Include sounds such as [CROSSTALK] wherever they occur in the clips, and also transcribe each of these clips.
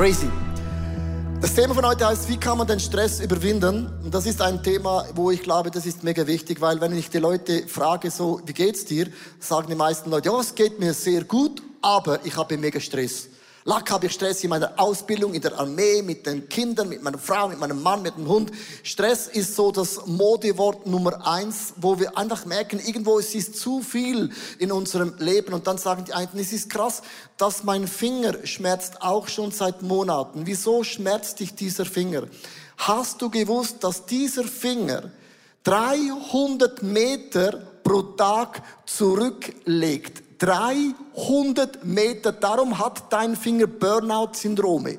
Crazy. Das Thema von heute heißt, wie kann man den Stress überwinden? Und das ist ein Thema, wo ich glaube, das ist mega wichtig, weil wenn ich die Leute frage, so, wie geht's dir? Sagen die meisten Leute, ja, es geht mir sehr gut, aber ich habe mega Stress. Lack habe ich Stress in meiner Ausbildung, in der Armee, mit den Kindern, mit meiner Frau, mit meinem Mann, mit dem Hund. Stress ist so das Modewort Nummer eins, wo wir einfach merken, irgendwo es ist zu viel in unserem Leben. Und dann sagen die einen, es ist krass, dass mein Finger schmerzt auch schon seit Monaten. Wieso schmerzt dich dieser Finger? Hast du gewusst, dass dieser Finger 300 Meter pro Tag zurücklegt? 300 Meter. Darum hat dein Finger Burnout-Syndrome.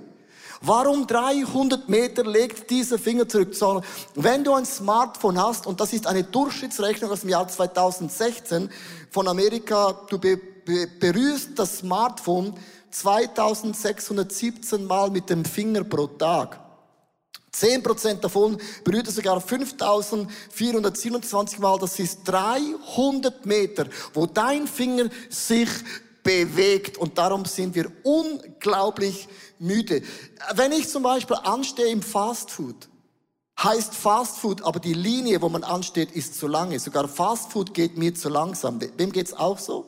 Warum 300 Meter legt dieser Finger zurück? So, wenn du ein Smartphone hast, und das ist eine Durchschnittsrechnung aus dem Jahr 2016 von Amerika, du be be berührst das Smartphone 2617 Mal mit dem Finger pro Tag. 10% davon berührt er sogar 5427 Mal. Das ist 300 Meter, wo dein Finger sich bewegt. Und darum sind wir unglaublich müde. Wenn ich zum Beispiel anstehe im Fastfood, heißt Fastfood, aber die Linie, wo man ansteht, ist zu lange. Sogar Fastfood geht mir zu langsam. Wem geht's auch so?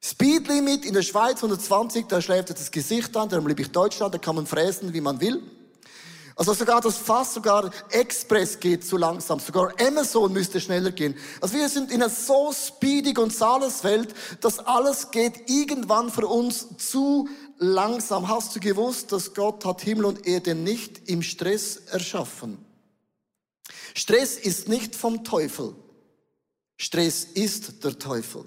Speedlimit in der Schweiz 120, da schläft das Gesicht an, darum liebe ich Deutschland, da kann man fräsen, wie man will. Also sogar das Fass, sogar Express geht zu langsam. Sogar Amazon müsste schneller gehen. Also wir sind in einer so speedy Gonzales-Welt, dass alles geht irgendwann für uns zu langsam. Hast du gewusst, dass Gott hat Himmel und Erde nicht im Stress erschaffen? Stress ist nicht vom Teufel. Stress ist der Teufel.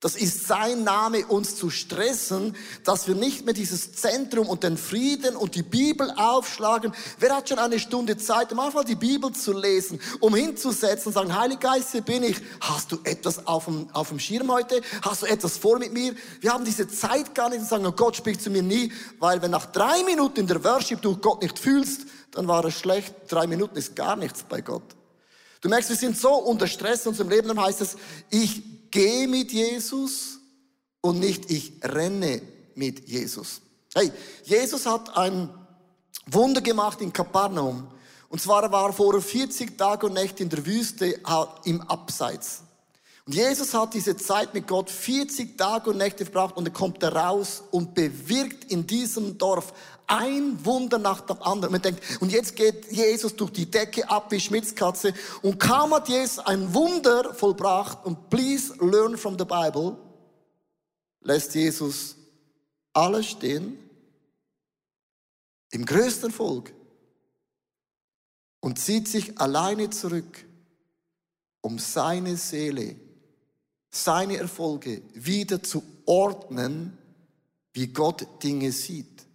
Das ist sein Name, uns zu stressen, dass wir nicht mehr dieses Zentrum und den Frieden und die Bibel aufschlagen. Wer hat schon eine Stunde Zeit, um einfach die Bibel zu lesen, um hinzusetzen und sagen, Heilige Geist, hier bin ich. Hast du etwas auf dem, auf dem Schirm heute? Hast du etwas vor mit mir? Wir haben diese Zeit gar nicht und sagen, oh Gott spricht zu mir nie, weil wenn nach drei Minuten in der Worship du Gott nicht fühlst, dann war es schlecht. Drei Minuten ist gar nichts bei Gott. Du merkst, wir sind so unter Stress in unserem Leben, dann heißt es, ich gehe mit Jesus und nicht ich renne mit Jesus. Hey, Jesus hat ein Wunder gemacht in Kapernaum. Und zwar war er vor 40 Tagen und Nächte in der Wüste im Abseits. Und Jesus hat diese Zeit mit Gott 40 Tage und Nächte verbracht und er kommt da raus und bewirkt in diesem Dorf ein Wunder nach dem anderen. Man denkt, und jetzt geht Jesus durch die Decke ab wie Schmitzkatze. Und kaum hat Jesus ein Wunder vollbracht, und please learn from the Bible, lässt Jesus alles stehen, im größten Volk, und zieht sich alleine zurück, um seine Seele, seine Erfolge wieder zu ordnen, wie Gott Dinge sieht.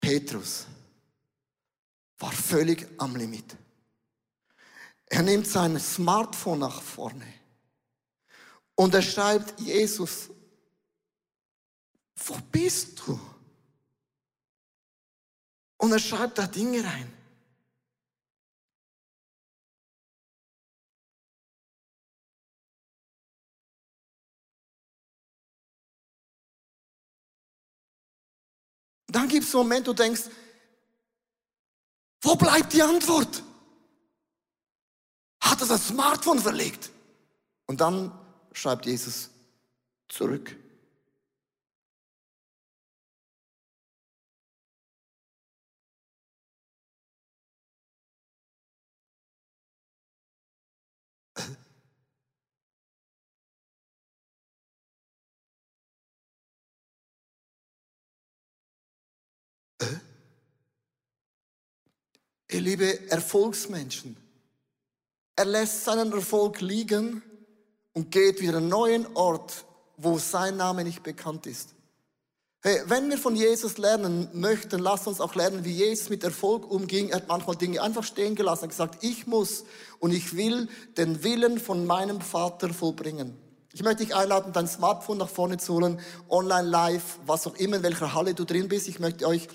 Petrus war völlig am Limit. Er nimmt sein Smartphone nach vorne und er schreibt, Jesus, wo bist du? Und er schreibt da Dinge rein. Dann gibt es einen Moment, wo du denkst, wo bleibt die Antwort? Hat er das Smartphone verlegt? Und dann schreibt Jesus zurück. Ihr liebe Erfolgsmenschen, er lässt seinen Erfolg liegen und geht wieder einen neuen Ort, wo sein Name nicht bekannt ist. Hey, wenn wir von Jesus lernen möchten, lasst uns auch lernen, wie Jesus mit Erfolg umging. Er hat manchmal Dinge einfach stehen gelassen. Er hat gesagt, ich muss und ich will den Willen von meinem Vater vollbringen. Ich möchte dich einladen, dein Smartphone nach vorne zu holen, online, live, was auch immer, in welcher Halle du drin bist. Ich möchte euch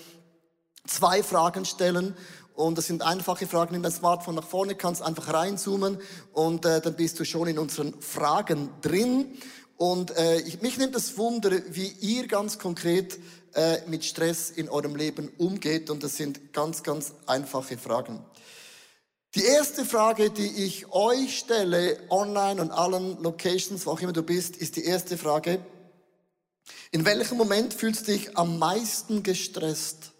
zwei Fragen stellen und das sind einfache Fragen. Nimm dein Smartphone nach vorne, kannst einfach reinzoomen und äh, dann bist du schon in unseren Fragen drin. Und äh, ich, mich nimmt das Wunder, wie ihr ganz konkret äh, mit Stress in eurem Leben umgeht. Und das sind ganz, ganz einfache Fragen. Die erste Frage, die ich euch stelle, online und allen Locations, wo auch immer du bist, ist die erste Frage. In welchem Moment fühlst du dich am meisten gestresst?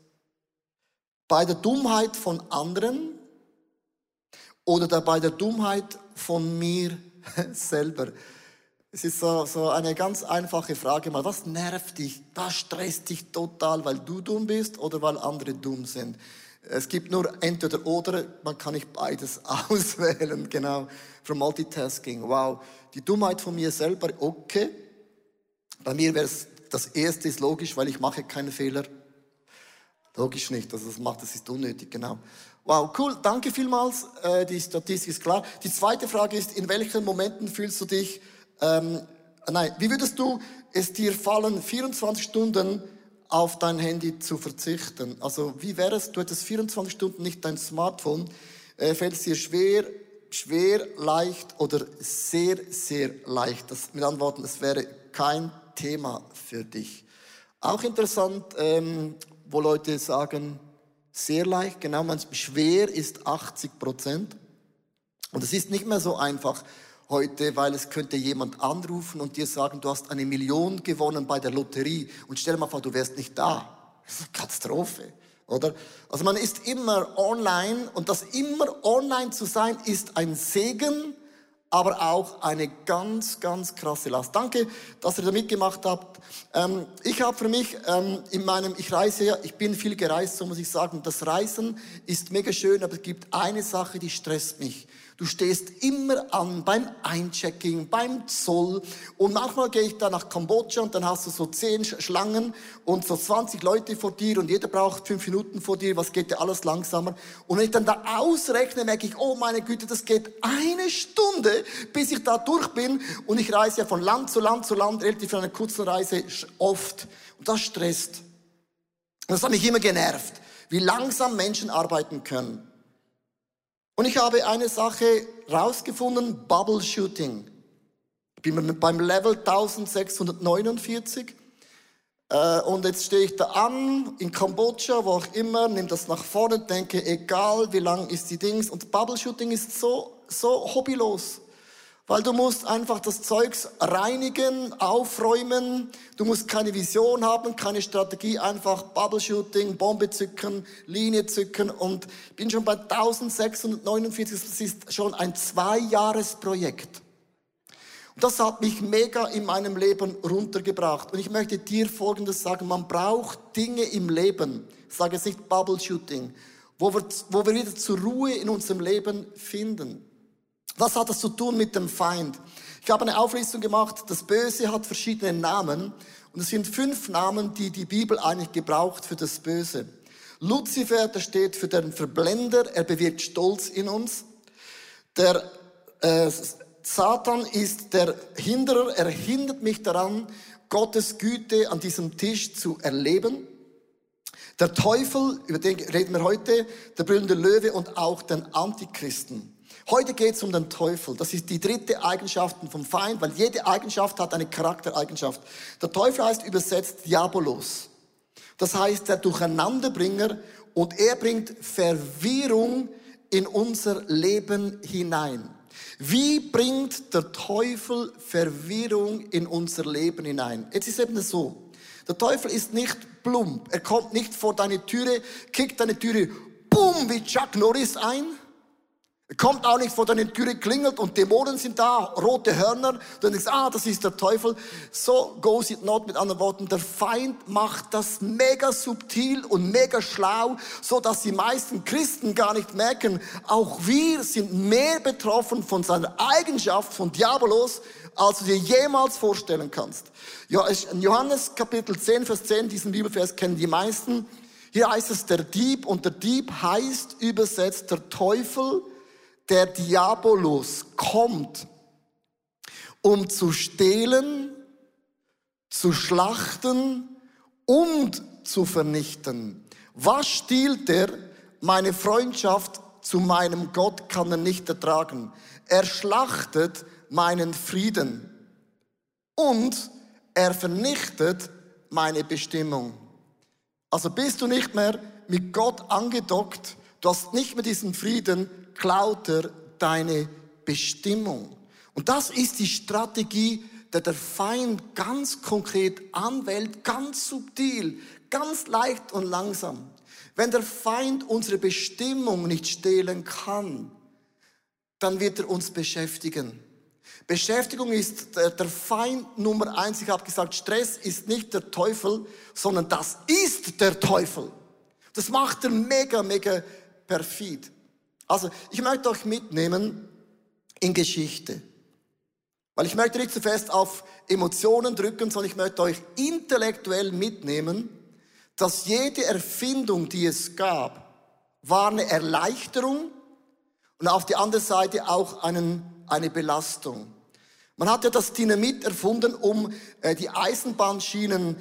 Bei der Dummheit von anderen oder bei der Dummheit von mir [LAUGHS] selber? Es ist so, so eine ganz einfache Frage mal. Was nervt dich? Was stresst dich total, weil du dumm bist oder weil andere dumm sind? Es gibt nur entweder oder, man kann nicht beides [LAUGHS] auswählen, genau. From Multitasking, wow. Die Dummheit von mir selber, okay. Bei mir wäre es, das erste ist logisch, weil ich mache keine Fehler. Logisch nicht, also das macht, das ist unnötig, genau. Wow, cool, danke vielmals, äh, die Statistik ist klar. Die zweite Frage ist, in welchen Momenten fühlst du dich, ähm, nein, wie würdest du es dir fallen, 24 Stunden auf dein Handy zu verzichten? Also wie wäre es, du hättest 24 Stunden nicht dein Smartphone, äh, fällt es dir schwer, schwer, leicht oder sehr, sehr leicht? Das, mit Antworten, es wäre kein Thema für dich. Auch interessant, ähm, wo Leute sagen, sehr leicht, genau, man schwer ist 80 Prozent. Und es ist nicht mehr so einfach heute, weil es könnte jemand anrufen und dir sagen, du hast eine Million gewonnen bei der Lotterie und stell dir mal vor, du wärst nicht da. Das ist eine Katastrophe, oder? Also man ist immer online und das immer online zu sein ist ein Segen, aber auch eine ganz, ganz krasse Last. Danke, dass ihr da mitgemacht habt. Ähm, ich habe für mich ähm, in meinem, ich reise ja, ich bin viel gereist, so muss ich sagen. Das Reisen ist mega schön, aber es gibt eine Sache, die stresst mich. Du stehst immer an beim Einchecking, beim Zoll. Und manchmal gehe ich da nach Kambodscha und dann hast du so zehn Schlangen und so 20 Leute vor dir und jeder braucht fünf Minuten vor dir. Was geht dir alles langsamer? Und wenn ich dann da ausrechne, merke ich, oh meine Güte, das geht eine Stunde, bis ich da durch bin. Und ich reise ja von Land zu Land zu Land, relativ für eine kurze Reise oft. Und das stresst. Das hat mich immer genervt, wie langsam Menschen arbeiten können. Und ich habe eine Sache rausgefunden, Bubble Shooting. Ich bin beim Level 1649 äh, und jetzt stehe ich da an, in Kambodscha, wo auch immer, nehme das nach vorne, denke, egal wie lang ist die Dings. Und Bubble Shooting ist so, so hobbylos. Weil du musst einfach das Zeugs reinigen, aufräumen. Du musst keine Vision haben, keine Strategie, einfach Bubble Shooting, Bombe zücken, Linie zücken. Und bin schon bei 1649, das ist schon ein Zwei-Jahres-Projekt. Und das hat mich mega in meinem Leben runtergebracht. Und ich möchte dir Folgendes sagen, man braucht Dinge im Leben, ich sage es nicht Bubble Shooting, wo wir, wo wir wieder zur Ruhe in unserem Leben finden. Was hat das zu tun mit dem Feind? Ich habe eine Auflistung gemacht. Das Böse hat verschiedene Namen. Und es sind fünf Namen, die die Bibel eigentlich gebraucht für das Böse. Luzifer, der steht für den Verblender. Er bewirkt Stolz in uns. Der äh, Satan ist der Hinderer. Er hindert mich daran, Gottes Güte an diesem Tisch zu erleben. Der Teufel, über den reden wir heute, der brüllende Löwe und auch den Antichristen. Heute geht es um den Teufel. Das ist die dritte Eigenschaft vom Feind, weil jede Eigenschaft hat eine Charaktereigenschaft. Der Teufel heißt übersetzt Diabolos. Das heißt der Durcheinanderbringer und er bringt Verwirrung in unser Leben hinein. Wie bringt der Teufel Verwirrung in unser Leben hinein? Jetzt ist eben so. Der Teufel ist nicht plump. Er kommt nicht vor deine Türe, kickt deine Türe, boom, wie Chuck Norris ein Kommt auch nicht vor deine Türe, klingelt und Dämonen sind da, rote Hörner. Du denkst, ah, das ist der Teufel. So goes it not. Mit anderen Worten, der Feind macht das mega subtil und mega schlau, so dass die meisten Christen gar nicht merken, auch wir sind mehr betroffen von seiner Eigenschaft von Diabolos, als du dir jemals vorstellen kannst. In Johannes Kapitel 10, Vers 10, diesen Bibelvers kennen die meisten. Hier heißt es der Dieb und der Dieb heißt übersetzt der Teufel, der Diabolus kommt, um zu stehlen, zu schlachten und zu vernichten. Was stiehlt er? Meine Freundschaft zu meinem Gott kann er nicht ertragen. Er schlachtet meinen Frieden. und er vernichtet meine Bestimmung. Also bist du nicht mehr mit Gott angedockt, du hast nicht mehr diesen Frieden, klaut er deine Bestimmung. Und das ist die Strategie, der der Feind ganz konkret anwählt, ganz subtil, ganz leicht und langsam. Wenn der Feind unsere Bestimmung nicht stehlen kann, dann wird er uns beschäftigen. Beschäftigung ist der, Feind Nummer eins. Ich habe gesagt, Stress ist nicht der Teufel, sondern das ist der Teufel. Das macht er mega, mega perfid. Also, ich möchte euch mitnehmen in Geschichte. Weil ich möchte nicht zu fest auf Emotionen drücken, sondern ich möchte euch intellektuell mitnehmen, dass jede Erfindung, die es gab, war eine Erleichterung und auf die andere Seite auch einen, eine Belastung. Man hat ja das Dynamit erfunden, um äh, die Eisenbahnschienen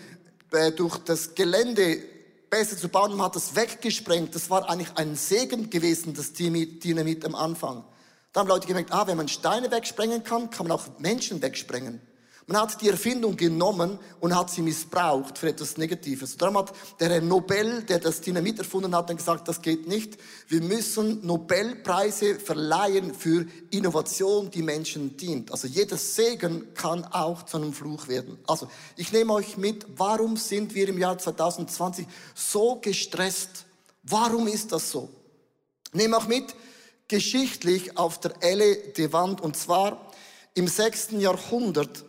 äh, durch das Gelände besser zu bauen. Man hat das weggesprengt. Das war eigentlich ein Segen gewesen, das Dynamit am Anfang. Da haben Leute gemerkt, ah, wenn man Steine wegsprengen kann, kann man auch Menschen wegsprengen. Man hat die Erfindung genommen und hat sie missbraucht für etwas Negatives. Darum hat der Herr Nobel, der das Dynamit erfunden hat, dann gesagt, das geht nicht. Wir müssen Nobelpreise verleihen für Innovation, die Menschen dient. Also jeder Segen kann auch zu einem Fluch werden. Also ich nehme euch mit, warum sind wir im Jahr 2020 so gestresst? Warum ist das so? Nehme auch mit, geschichtlich auf der Elle de Wand, und zwar im sechsten Jahrhundert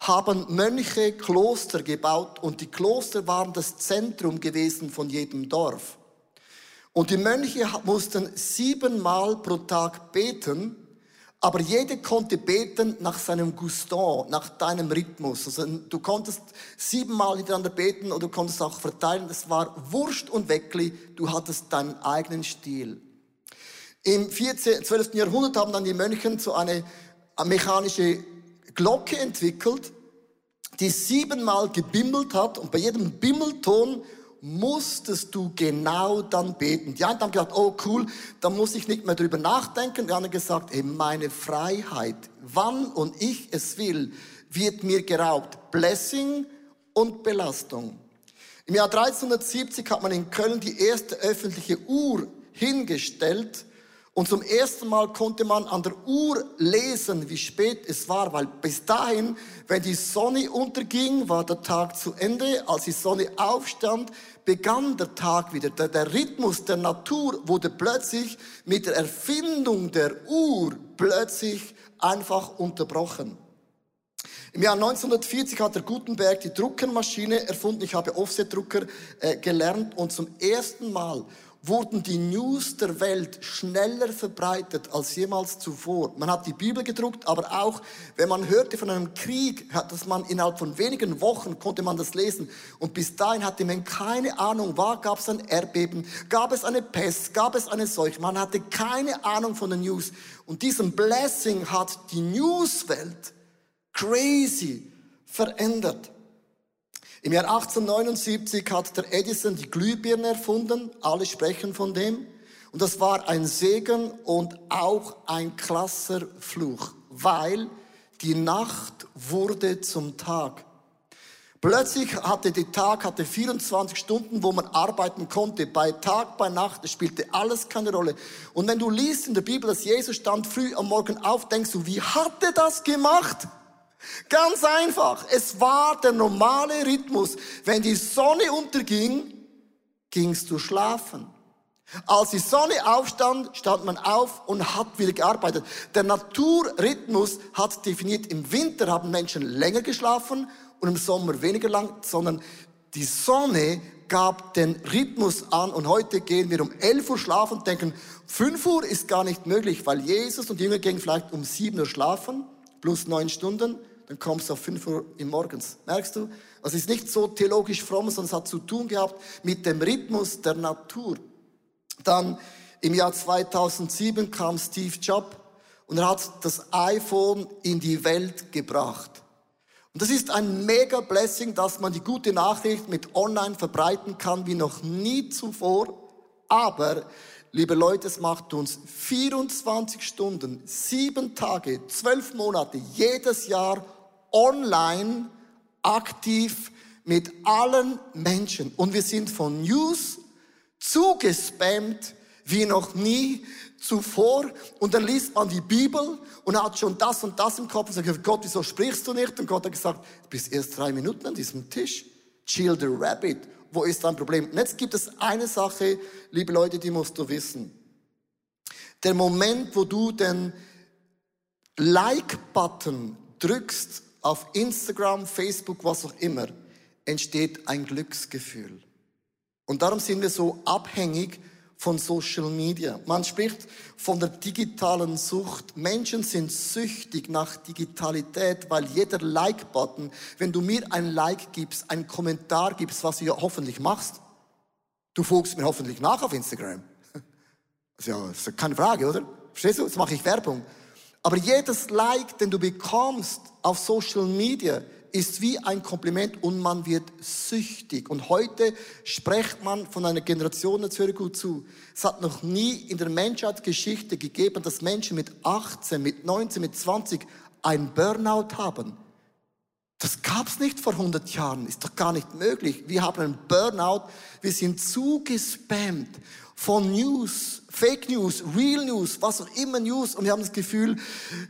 haben Mönche Kloster gebaut und die Kloster waren das Zentrum gewesen von jedem Dorf. Und die Mönche mussten siebenmal pro Tag beten, aber jeder konnte beten nach seinem Gusto, nach deinem Rhythmus. Also du konntest siebenmal hintereinander beten oder du konntest auch verteilen. Das war Wurst und Weckli, du hattest deinen eigenen Stil. Im 14, 12. Jahrhundert haben dann die Mönche so eine mechanische Glocke entwickelt, die siebenmal gebimmelt hat und bei jedem Bimmelton musstest du genau dann beten. Die einen haben gesagt, oh cool, da muss ich nicht mehr drüber nachdenken. Die anderen gesagt, ey, meine Freiheit, wann und ich es will, wird mir geraubt. Blessing und Belastung. Im Jahr 1370 hat man in Köln die erste öffentliche Uhr hingestellt, und zum ersten Mal konnte man an der Uhr lesen, wie spät es war, weil bis dahin, wenn die Sonne unterging, war der Tag zu Ende. Als die Sonne aufstand, begann der Tag wieder. Der, der Rhythmus der Natur wurde plötzlich mit der Erfindung der Uhr plötzlich einfach unterbrochen. Im Jahr 1940 hat der Gutenberg die Druckermaschine erfunden. Ich habe Offset-Drucker äh, gelernt und zum ersten Mal wurden die News der Welt schneller verbreitet als jemals zuvor. Man hat die Bibel gedruckt, aber auch, wenn man hörte von einem Krieg, dass man innerhalb von wenigen Wochen konnte man das lesen. Und bis dahin hatte man keine Ahnung, war, gab es ein Erdbeben, gab es eine Pest, gab es eine Seuche. Man hatte keine Ahnung von den News. Und diesen Blessing hat die Newswelt crazy verändert. Im Jahr 1879 hat der Edison die Glühbirne erfunden. Alle sprechen von dem. Und das war ein Segen und auch ein klasser Fluch, weil die Nacht wurde zum Tag. Plötzlich hatte der Tag hatte 24 Stunden, wo man arbeiten konnte. Bei Tag, bei Nacht, es spielte alles keine Rolle. Und wenn du liest in der Bibel, dass Jesus stand früh am Morgen auf, denkst du, wie hat er das gemacht? Ganz einfach. Es war der normale Rhythmus. Wenn die Sonne unterging, gingst du schlafen. Als die Sonne aufstand, stand man auf und hat wieder gearbeitet. Der Naturrhythmus hat definiert, im Winter haben Menschen länger geschlafen und im Sommer weniger lang, sondern die Sonne gab den Rhythmus an und heute gehen wir um 11 Uhr schlafen und denken, 5 Uhr ist gar nicht möglich, weil Jesus und die Jünger gingen vielleicht um 7 Uhr schlafen, plus 9 Stunden dann kommst du auf 5 Uhr Morgens. Merkst du? Also es ist nicht so theologisch fromm, sondern es hat zu tun gehabt mit dem Rhythmus der Natur. Dann im Jahr 2007 kam Steve Jobs und er hat das iPhone in die Welt gebracht. Und das ist ein mega Blessing, dass man die gute Nachricht mit online verbreiten kann wie noch nie zuvor. Aber, liebe Leute, es macht uns 24 Stunden, sieben Tage, zwölf Monate, jedes Jahr online aktiv mit allen Menschen. Und wir sind von News zugespammt wie noch nie zuvor. Und dann liest man die Bibel und hat schon das und das im Kopf und sagt, Gott, wieso sprichst du nicht? Und Gott hat gesagt, du bist erst drei Minuten an diesem Tisch. Chill the rabbit. Wo ist dein Problem? Und jetzt gibt es eine Sache, liebe Leute, die musst du wissen. Der Moment, wo du den Like-Button drückst auf Instagram, Facebook, was auch immer, entsteht ein Glücksgefühl. Und darum sind wir so abhängig von Social Media. Man spricht von der digitalen Sucht. Menschen sind süchtig nach Digitalität, weil jeder Like-Button, wenn du mir ein Like gibst, einen Kommentar gibst, was du ja hoffentlich machst, du folgst mir hoffentlich nach auf Instagram. [LAUGHS] Ist ja, ist keine Frage, oder? Verstehst du? Jetzt mache ich Werbung. Aber jedes Like, den du bekommst auf Social Media, ist wie ein Kompliment und man wird süchtig. Und heute spricht man von einer Generation, höre gut zu. Es hat noch nie in der Menschheitsgeschichte gegeben, dass Menschen mit 18, mit 19, mit 20 ein Burnout haben. Das gab's nicht vor 100 Jahren, ist doch gar nicht möglich. Wir haben einen Burnout, wir sind zugespammt von News, Fake News, Real News, was auch immer News. Und wir haben das Gefühl,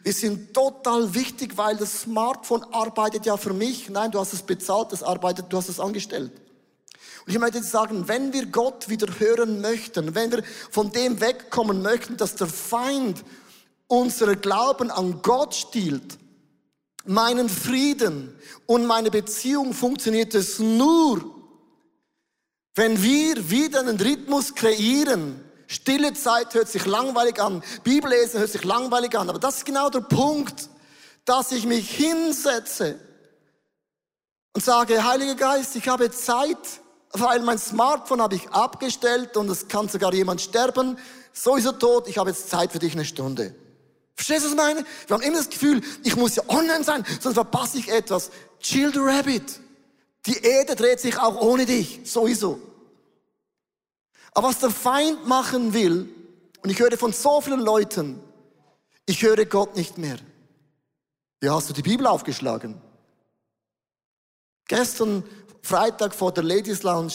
wir sind total wichtig, weil das Smartphone arbeitet ja für mich. Nein, du hast es bezahlt, das arbeitet, du hast es angestellt. Und ich möchte sagen, wenn wir Gott wieder hören möchten, wenn wir von dem wegkommen möchten, dass der Feind unser Glauben an Gott stiehlt, meinen Frieden und meine Beziehung funktioniert es nur, wenn wir wieder einen Rhythmus kreieren, stille Zeit hört sich langweilig an, Bibellesen hört sich langweilig an, aber das ist genau der Punkt, dass ich mich hinsetze und sage, Heiliger Geist, ich habe Zeit, weil mein Smartphone habe ich abgestellt und es kann sogar jemand sterben, sowieso tot, ich habe jetzt Zeit für dich eine Stunde. Verstehst du, was ich meine? Wir haben immer das Gefühl, ich muss ja online sein, sonst verpasse ich etwas. Chill the rabbit. Die Erde dreht sich auch ohne dich, sowieso. Aber was der Feind machen will, und ich höre von so vielen Leuten, ich höre Gott nicht mehr. Wie hast du die Bibel aufgeschlagen? Gestern, Freitag vor der Ladies Lounge,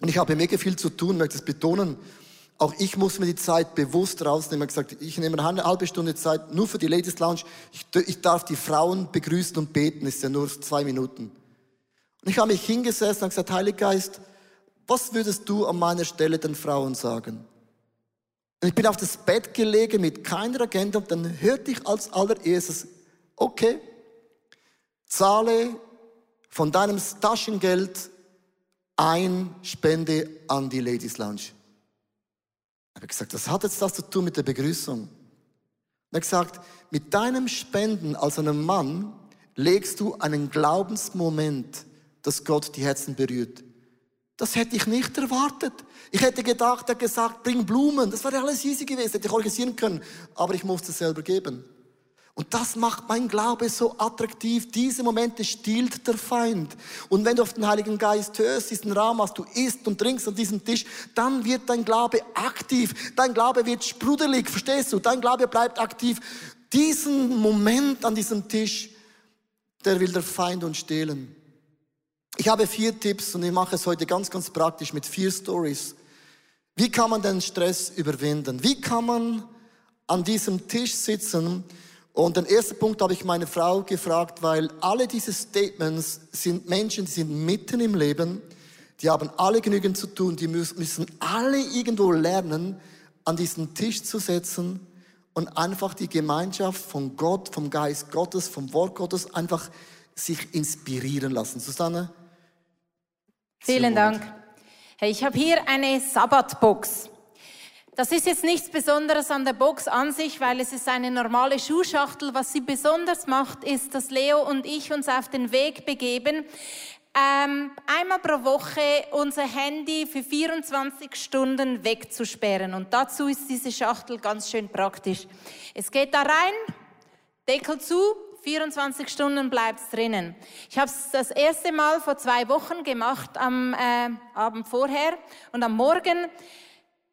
und ich habe mega viel zu tun, möchte es betonen, auch ich muss mir die Zeit bewusst rausnehmen. Ich gesagt, ich nehme eine halbe Stunde Zeit nur für die Ladies Lounge. Ich, ich darf die Frauen begrüßen und beten, ist ja nur zwei Minuten. Und ich habe mich hingesetzt und gesagt, Heiliger Geist, was würdest du an meiner Stelle den Frauen sagen? Und ich bin auf das Bett gelegen mit keiner Agenda und dann hörte ich als allererstes, okay, zahle von deinem Taschengeld ein Spende an die Ladies Lounge. Ich habe gesagt, was hat jetzt das zu tun mit der Begrüßung? Er hat gesagt, mit deinem Spenden als einem Mann legst du einen Glaubensmoment, dass Gott die Herzen berührt. Das hätte ich nicht erwartet. Ich hätte gedacht, er hat gesagt, bring Blumen. Das wäre alles easy gewesen, hätte ich organisieren können. Aber ich musste es selber geben. Und das macht mein Glaube so attraktiv. Diese Momente stiehlt der Feind. Und wenn du auf den Heiligen Geist hörst, diesen Raum hast, du isst und trinkst an diesem Tisch, dann wird dein Glaube aktiv. Dein Glaube wird sprudelig, verstehst du? Dein Glaube bleibt aktiv. Diesen Moment an diesem Tisch, der will der Feind uns stehlen. Ich habe vier Tipps und ich mache es heute ganz, ganz praktisch mit vier Stories. Wie kann man den Stress überwinden? Wie kann man an diesem Tisch sitzen? Und den ersten Punkt habe ich meine Frau gefragt, weil alle diese Statements sind Menschen, die sind mitten im Leben, die haben alle genügend zu tun, die müssen alle irgendwo lernen, an diesen Tisch zu setzen und einfach die Gemeinschaft von Gott, vom Geist Gottes, vom Wort Gottes einfach sich inspirieren lassen. Susanne? Vielen Dank. Hey, ich habe hier eine Sabbatbox. Das ist jetzt nichts Besonderes an der Box an sich, weil es ist eine normale Schuhschachtel. Was sie besonders macht, ist, dass Leo und ich uns auf den Weg begeben, ähm, einmal pro Woche unser Handy für 24 Stunden wegzusperren. Und dazu ist diese Schachtel ganz schön praktisch. Es geht da rein, Deckel zu, 24 Stunden bleibt es drinnen. Ich habe es das erste Mal vor zwei Wochen gemacht, am äh, Abend vorher und am Morgen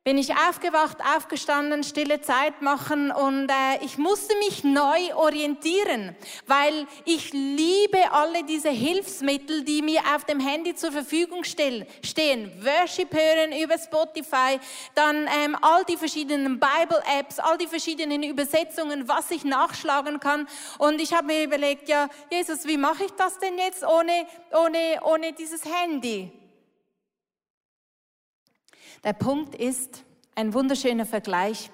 bin ich aufgewacht, aufgestanden, stille Zeit machen und äh, ich musste mich neu orientieren, weil ich liebe alle diese Hilfsmittel, die mir auf dem Handy zur Verfügung stehen. Worship hören über Spotify, dann ähm, all die verschiedenen Bible-Apps, all die verschiedenen Übersetzungen, was ich nachschlagen kann. Und ich habe mir überlegt, ja, Jesus, wie mache ich das denn jetzt ohne, ohne, ohne dieses Handy? Der Punkt ist, ein wunderschöner Vergleich.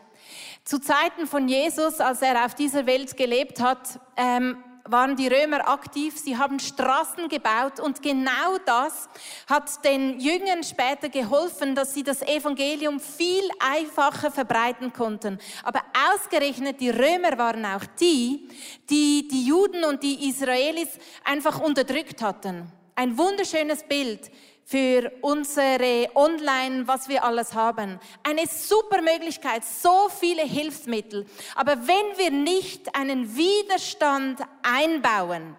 Zu Zeiten von Jesus, als er auf dieser Welt gelebt hat, ähm, waren die Römer aktiv, sie haben Straßen gebaut und genau das hat den Jüngern später geholfen, dass sie das Evangelium viel einfacher verbreiten konnten. Aber ausgerechnet die Römer waren auch die, die die Juden und die Israelis einfach unterdrückt hatten. Ein wunderschönes Bild für unsere Online, was wir alles haben. Eine super Möglichkeit, so viele Hilfsmittel. Aber wenn wir nicht einen Widerstand einbauen,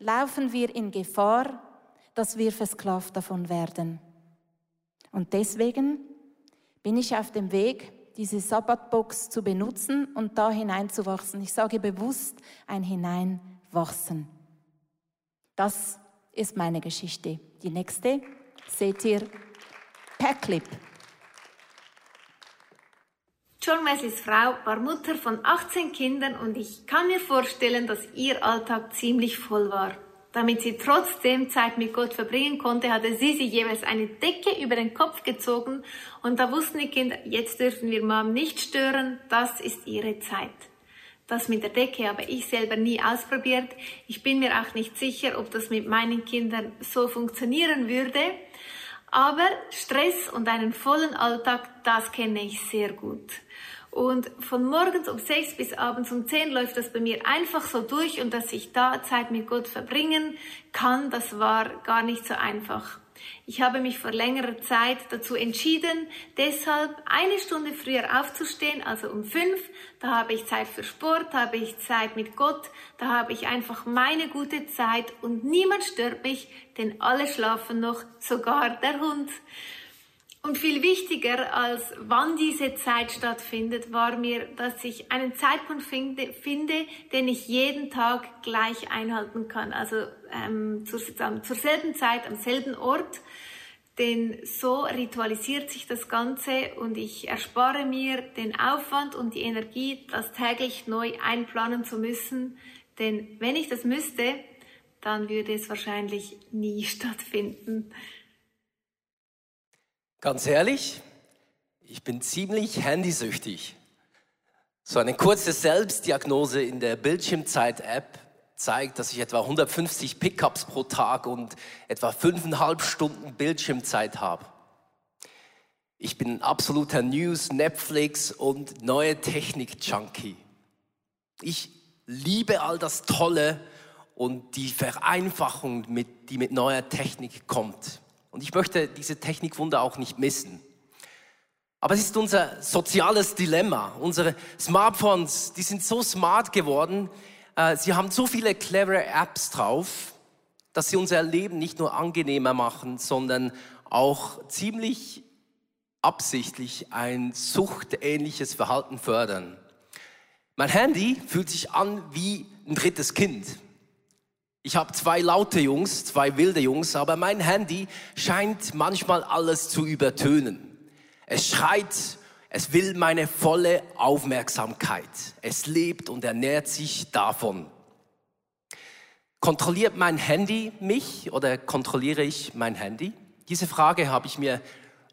laufen wir in Gefahr, dass wir versklavt davon werden. Und deswegen bin ich auf dem Weg, diese Sabbatbox zu benutzen und da hineinzuwachsen. Ich sage bewusst ein Hineinwachsen. Das ist meine Geschichte. Die nächste seht ihr per Clip. John Wesleys Frau war Mutter von 18 Kindern und ich kann mir vorstellen, dass ihr Alltag ziemlich voll war. Damit sie trotzdem Zeit mit Gott verbringen konnte, hatte sie sich jeweils eine Decke über den Kopf gezogen und da wussten die Kinder, jetzt dürfen wir Mom nicht stören, das ist ihre Zeit. Das mit der Decke habe ich selber nie ausprobiert. Ich bin mir auch nicht sicher, ob das mit meinen Kindern so funktionieren würde. Aber Stress und einen vollen Alltag, das kenne ich sehr gut. Und von morgens um sechs bis abends um zehn läuft das bei mir einfach so durch und dass ich da Zeit mit Gott verbringen kann, das war gar nicht so einfach. Ich habe mich vor längerer Zeit dazu entschieden, deshalb eine Stunde früher aufzustehen, also um fünf. Da habe ich Zeit für Sport, da habe ich Zeit mit Gott, da habe ich einfach meine gute Zeit und niemand stört mich, denn alle schlafen noch, sogar der Hund. Und viel wichtiger als wann diese Zeit stattfindet, war mir, dass ich einen Zeitpunkt finde, finde den ich jeden Tag gleich einhalten kann. Also ähm, zur, zur selben Zeit, am selben Ort. Denn so ritualisiert sich das Ganze und ich erspare mir den Aufwand und die Energie, das täglich neu einplanen zu müssen. Denn wenn ich das müsste, dann würde es wahrscheinlich nie [LAUGHS] stattfinden. Ganz ehrlich, ich bin ziemlich handysüchtig. So eine kurze Selbstdiagnose in der Bildschirmzeit-App zeigt, dass ich etwa 150 Pickups pro Tag und etwa fünfeinhalb Stunden Bildschirmzeit habe. Ich bin ein absoluter News, Netflix und neue Technik-Junkie. Ich liebe all das Tolle und die Vereinfachung, die mit neuer Technik kommt. Und ich möchte diese Technikwunder auch nicht missen. Aber es ist unser soziales Dilemma. Unsere Smartphones, die sind so smart geworden. Äh, sie haben so viele clevere Apps drauf, dass sie unser Leben nicht nur angenehmer machen, sondern auch ziemlich absichtlich ein suchtähnliches Verhalten fördern. Mein Handy fühlt sich an wie ein drittes Kind. Ich habe zwei laute Jungs, zwei wilde Jungs, aber mein Handy scheint manchmal alles zu übertönen. Es schreit, es will meine volle Aufmerksamkeit. Es lebt und ernährt sich davon. Kontrolliert mein Handy mich oder kontrolliere ich mein Handy? Diese Frage habe ich mir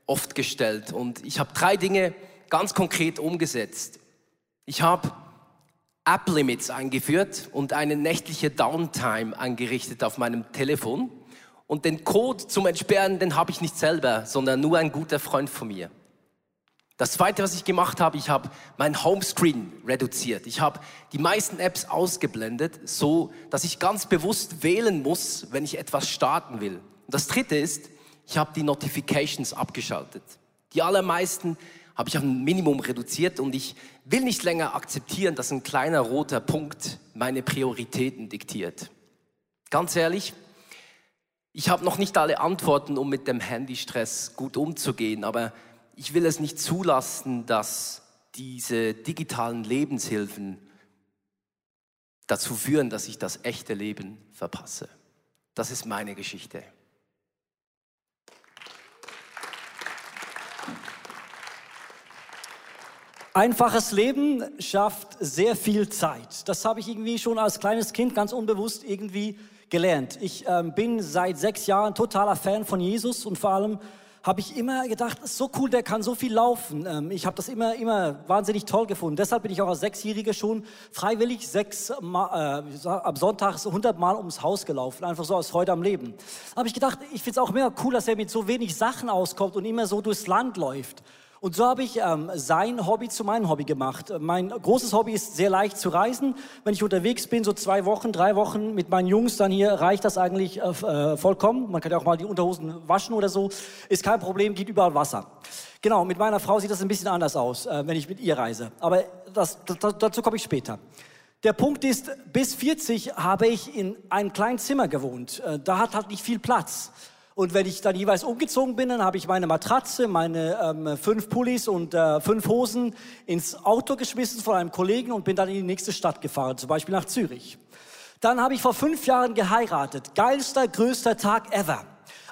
oft gestellt und ich habe drei Dinge ganz konkret umgesetzt. Ich habe App-Limits eingeführt und eine nächtliche Downtime eingerichtet auf meinem Telefon. Und den Code zum Entsperren, den habe ich nicht selber, sondern nur ein guter Freund von mir. Das zweite, was ich gemacht habe, ich habe mein Homescreen reduziert. Ich habe die meisten Apps ausgeblendet, so dass ich ganz bewusst wählen muss, wenn ich etwas starten will. Und das dritte ist, ich habe die Notifications abgeschaltet. Die allermeisten habe ich auf ein Minimum reduziert und ich will nicht länger akzeptieren, dass ein kleiner roter Punkt meine Prioritäten diktiert. Ganz ehrlich, ich habe noch nicht alle Antworten, um mit dem Handystress gut umzugehen, aber ich will es nicht zulassen, dass diese digitalen Lebenshilfen dazu führen, dass ich das echte Leben verpasse. Das ist meine Geschichte. Einfaches Leben schafft sehr viel Zeit. Das habe ich irgendwie schon als kleines Kind ganz unbewusst irgendwie gelernt. Ich ähm, bin seit sechs Jahren totaler Fan von Jesus und vor allem habe ich immer gedacht, so cool, der kann so viel laufen. Ähm, ich habe das immer, immer wahnsinnig toll gefunden. Deshalb bin ich auch als Sechsjähriger schon freiwillig sechs Mal, äh, am Sonntag so 100 Mal ums Haus gelaufen, einfach so aus Freude am Leben. Habe ich gedacht, ich finde es auch mega cool, dass er mit so wenig Sachen auskommt und immer so durchs Land läuft. Und so habe ich ähm, sein Hobby zu meinem Hobby gemacht. Mein großes Hobby ist sehr leicht zu reisen. Wenn ich unterwegs bin, so zwei Wochen, drei Wochen mit meinen Jungs, dann hier reicht das eigentlich äh, äh, vollkommen. Man kann ja auch mal die Unterhosen waschen oder so. Ist kein Problem, geht überall Wasser. Genau, mit meiner Frau sieht das ein bisschen anders aus, äh, wenn ich mit ihr reise. Aber das, das, dazu komme ich später. Der Punkt ist, bis 40 habe ich in einem kleinen Zimmer gewohnt. Äh, da hat halt nicht viel Platz. Und wenn ich dann jeweils umgezogen bin, dann habe ich meine Matratze, meine ähm, fünf Pullis und äh, fünf Hosen ins Auto geschmissen von einem Kollegen und bin dann in die nächste Stadt gefahren, zum Beispiel nach Zürich. Dann habe ich vor fünf Jahren geheiratet. Geilster, größter Tag ever.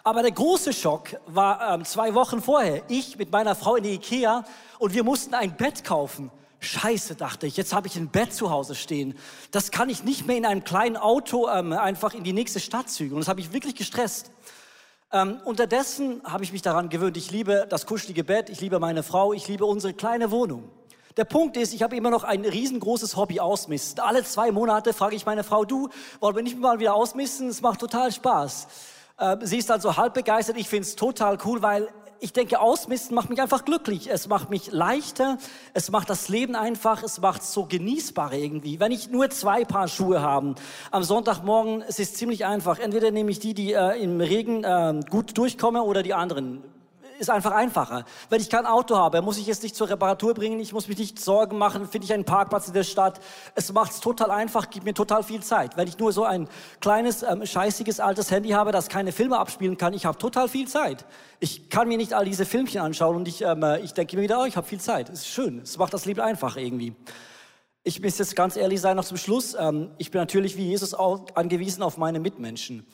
Aber der große Schock war ähm, zwei Wochen vorher. Ich mit meiner Frau in die Ikea und wir mussten ein Bett kaufen. Scheiße, dachte ich, jetzt habe ich ein Bett zu Hause stehen. Das kann ich nicht mehr in einem kleinen Auto ähm, einfach in die nächste Stadt zügen. Und das habe ich wirklich gestresst. Ähm, unterdessen habe ich mich daran gewöhnt, ich liebe das kuschelige Bett, ich liebe meine Frau, ich liebe unsere kleine Wohnung. Der Punkt ist, ich habe immer noch ein riesengroßes Hobby ausmisten. Alle zwei Monate frage ich meine Frau, du, wollen wir nicht mal wieder ausmisten? Es macht total Spaß. Äh, sie ist also halb begeistert. Ich finde es total cool, weil ich denke, Ausmisten macht mich einfach glücklich. Es macht mich leichter, es macht das Leben einfach, es macht es so genießbar irgendwie. Wenn ich nur zwei Paar Schuhe habe am Sonntagmorgen, es ist ziemlich einfach. Entweder nehme ich die, die äh, im Regen äh, gut durchkommen, oder die anderen ist einfach einfacher. Wenn ich kein Auto habe, muss ich es nicht zur Reparatur bringen, ich muss mich nicht Sorgen machen, finde ich einen Parkplatz in der Stadt. Es macht es total einfach, gibt mir total viel Zeit. Wenn ich nur so ein kleines, ähm, scheißiges, altes Handy habe, das keine Filme abspielen kann, ich habe total viel Zeit. Ich kann mir nicht all diese Filmchen anschauen und ich, ähm, äh, ich denke mir wieder, oh, ich habe viel Zeit. Es ist schön, es macht das Leben einfach irgendwie. Ich muss jetzt ganz ehrlich sein, noch zum Schluss. Ähm, ich bin natürlich wie Jesus auch angewiesen auf meine Mitmenschen.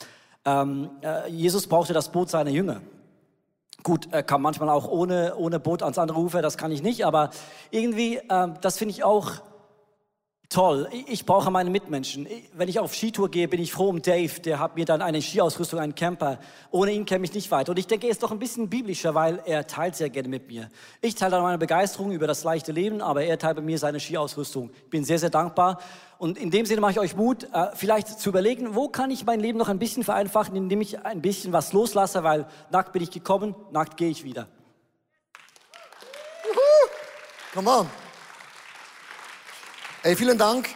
Ähm, äh, Jesus brauchte das Boot seiner Jünger. Gut, er kann manchmal auch ohne, ohne Boot ans andere Ufer, das kann ich nicht, aber irgendwie, äh, das finde ich auch toll. Ich brauche meine Mitmenschen. Wenn ich auf Skitour gehe, bin ich froh um Dave, der hat mir dann eine Skiausrüstung, einen Camper. Ohne ihn käme ich nicht weiter. Und ich denke, er ist doch ein bisschen biblischer, weil er teilt sehr gerne mit mir. Ich teile dann meine Begeisterung über das leichte Leben, aber er teilt bei mir seine Skiausrüstung. Ich bin sehr, sehr dankbar. Und in dem Sinne mache ich euch Mut, äh, vielleicht zu überlegen, wo kann ich mein Leben noch ein bisschen vereinfachen, indem ich ein bisschen was loslasse, weil nackt bin ich gekommen, nackt gehe ich wieder. Juhu. Come on. Hey, vielen Dank.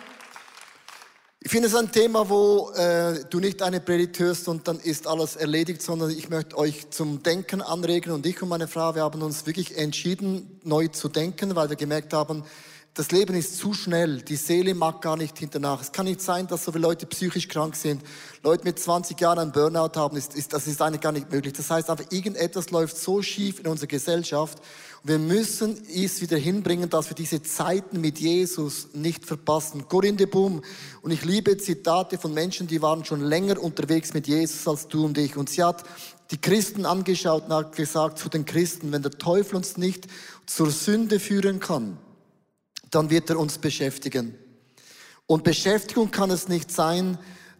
Ich finde es ein Thema, wo äh, du nicht eine Predigt hörst und dann ist alles erledigt, sondern ich möchte euch zum Denken anregen und ich und meine Frau, wir haben uns wirklich entschieden, neu zu denken, weil wir gemerkt haben, das Leben ist zu schnell, die Seele mag gar nicht hinternach. Es kann nicht sein, dass so viele Leute psychisch krank sind. Leute mit 20 Jahren einen Burnout haben, ist, ist, das ist eigentlich gar nicht möglich. Das heißt einfach, irgendetwas läuft so schief in unserer Gesellschaft. Wir müssen es wieder hinbringen, dass wir diese Zeiten mit Jesus nicht verpassen. Corinne Boom. Und ich liebe Zitate von Menschen, die waren schon länger unterwegs mit Jesus als du und ich. Und sie hat die Christen angeschaut und hat gesagt zu den Christen, wenn der Teufel uns nicht zur Sünde führen kann, dann wird er uns beschäftigen. Und Beschäftigung kann es nicht sein,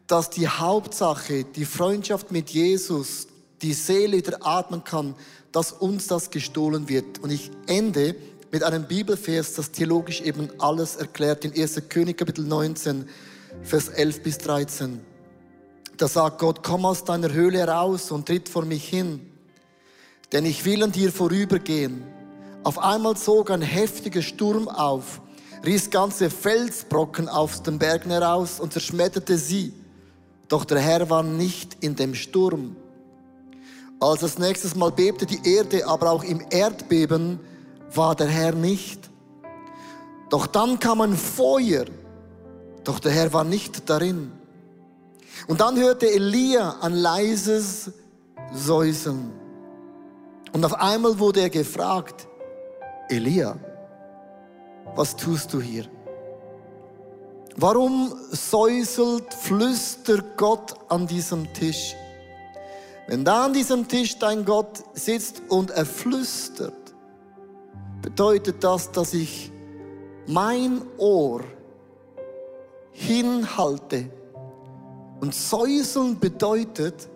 dass die Hauptsache, die Freundschaft mit Jesus, die Seele wieder atmen kann, dass uns das gestohlen wird. Und ich ende mit einem Bibelvers, das theologisch eben alles erklärt, in 1. König Kapitel 19, Vers 11 bis 13. Da sagt Gott, komm aus deiner Höhle heraus und tritt vor mich hin, denn ich will an dir vorübergehen. Auf einmal zog ein heftiger Sturm auf riss ganze Felsbrocken aus den Bergen heraus und zerschmetterte sie. Doch der Herr war nicht in dem Sturm. Als das nächste Mal bebte die Erde, aber auch im Erdbeben war der Herr nicht. Doch dann kam ein Feuer, doch der Herr war nicht darin. Und dann hörte Elia ein leises Säuseln. Und auf einmal wurde er gefragt, Elia, was tust du hier? Warum säuselt, flüstert Gott an diesem Tisch? Wenn da an diesem Tisch dein Gott sitzt und er flüstert, bedeutet das, dass ich mein Ohr hinhalte. Und säuseln bedeutet,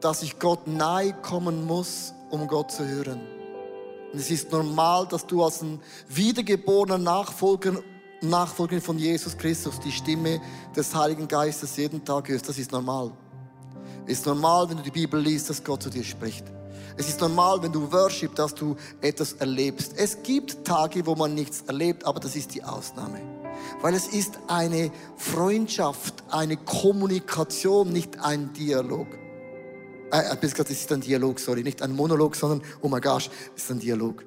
dass ich Gott nahe kommen muss, um Gott zu hören. Und es ist normal, dass du als ein wiedergeborener Nachfolger, Nachfolger von Jesus Christus die Stimme des Heiligen Geistes jeden Tag hörst. Das ist normal. Es ist normal, wenn du die Bibel liest, dass Gott zu dir spricht. Es ist normal, wenn du worship, dass du etwas erlebst. Es gibt Tage, wo man nichts erlebt, aber das ist die Ausnahme. Weil es ist eine Freundschaft, eine Kommunikation, nicht ein Dialog. Äh, es ist ein Dialog, sorry, nicht ein Monolog, sondern, oh mein Gott, es ist ein Dialog.